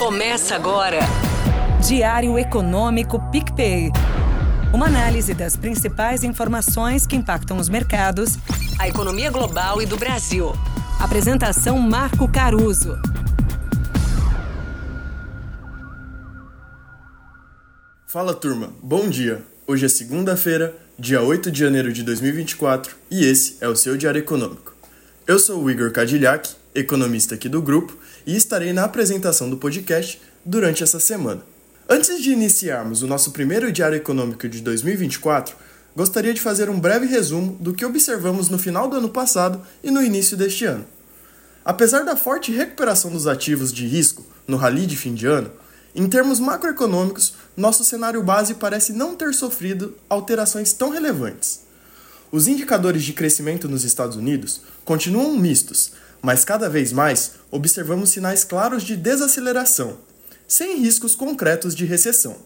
Começa agora. Diário Econômico PicPay. Uma análise das principais informações que impactam os mercados, a economia global e do Brasil. Apresentação Marco Caruso. Fala turma, bom dia. Hoje é segunda-feira, dia 8 de janeiro de 2024, e esse é o seu Diário Econômico. Eu sou o Igor Cadillac, economista aqui do grupo, e estarei na apresentação do podcast durante essa semana. Antes de iniciarmos o nosso primeiro Diário Econômico de 2024, gostaria de fazer um breve resumo do que observamos no final do ano passado e no início deste ano. Apesar da forte recuperação dos ativos de risco no rally de fim de ano, em termos macroeconômicos, nosso cenário base parece não ter sofrido alterações tão relevantes. Os indicadores de crescimento nos Estados Unidos continuam mistos, mas cada vez mais observamos sinais claros de desaceleração, sem riscos concretos de recessão.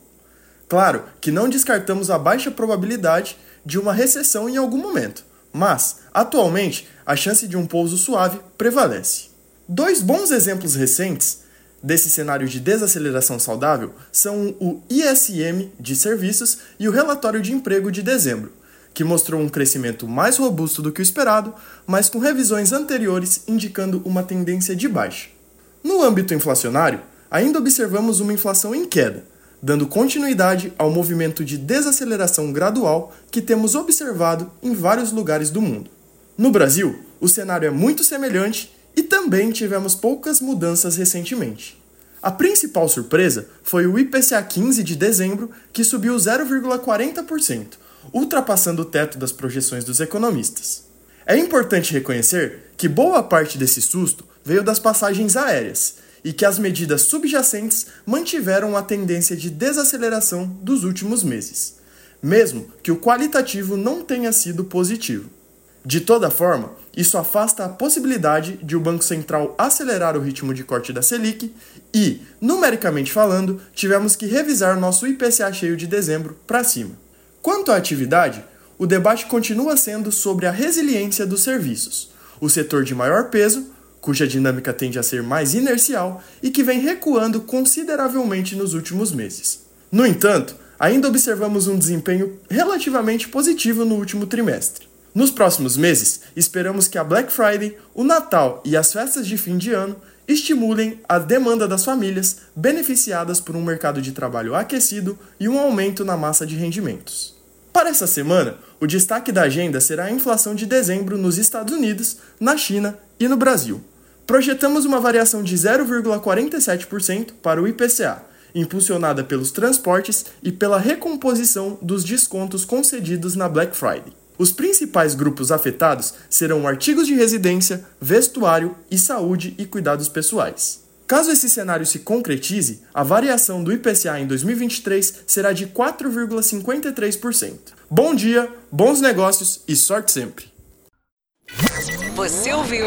Claro que não descartamos a baixa probabilidade de uma recessão em algum momento, mas, atualmente, a chance de um pouso suave prevalece. Dois bons exemplos recentes desse cenário de desaceleração saudável são o ISM de serviços e o relatório de emprego de dezembro, que mostrou um crescimento mais robusto do que o esperado, mas com revisões anteriores indicando uma tendência de baixa. No âmbito inflacionário, ainda observamos uma inflação em queda, dando continuidade ao movimento de desaceleração gradual que temos observado em vários lugares do mundo. No Brasil, o cenário é muito semelhante e também tivemos poucas mudanças recentemente. A principal surpresa foi o IPCA 15 de dezembro, que subiu 0,40%, ultrapassando o teto das projeções dos economistas. É importante reconhecer que boa parte desse susto veio das passagens aéreas e que as medidas subjacentes mantiveram a tendência de desaceleração dos últimos meses, mesmo que o qualitativo não tenha sido positivo. De toda forma, isso afasta a possibilidade de o Banco Central acelerar o ritmo de corte da Selic e, numericamente falando, tivemos que revisar nosso IPCA cheio de dezembro para cima. Quanto à atividade, o debate continua sendo sobre a resiliência dos serviços, o setor de maior peso, cuja dinâmica tende a ser mais inercial e que vem recuando consideravelmente nos últimos meses. No entanto, ainda observamos um desempenho relativamente positivo no último trimestre. Nos próximos meses, esperamos que a Black Friday, o Natal e as festas de fim de ano estimulem a demanda das famílias, beneficiadas por um mercado de trabalho aquecido e um aumento na massa de rendimentos. Para essa semana, o destaque da agenda será a inflação de dezembro nos Estados Unidos, na China e no Brasil. Projetamos uma variação de 0,47% para o IPCA, impulsionada pelos transportes e pela recomposição dos descontos concedidos na Black Friday. Os principais grupos afetados serão artigos de residência, vestuário e saúde e cuidados pessoais. Caso esse cenário se concretize, a variação do IPCA em 2023 será de 4,53%. Bom dia, bons negócios e sorte sempre! Você ouviu?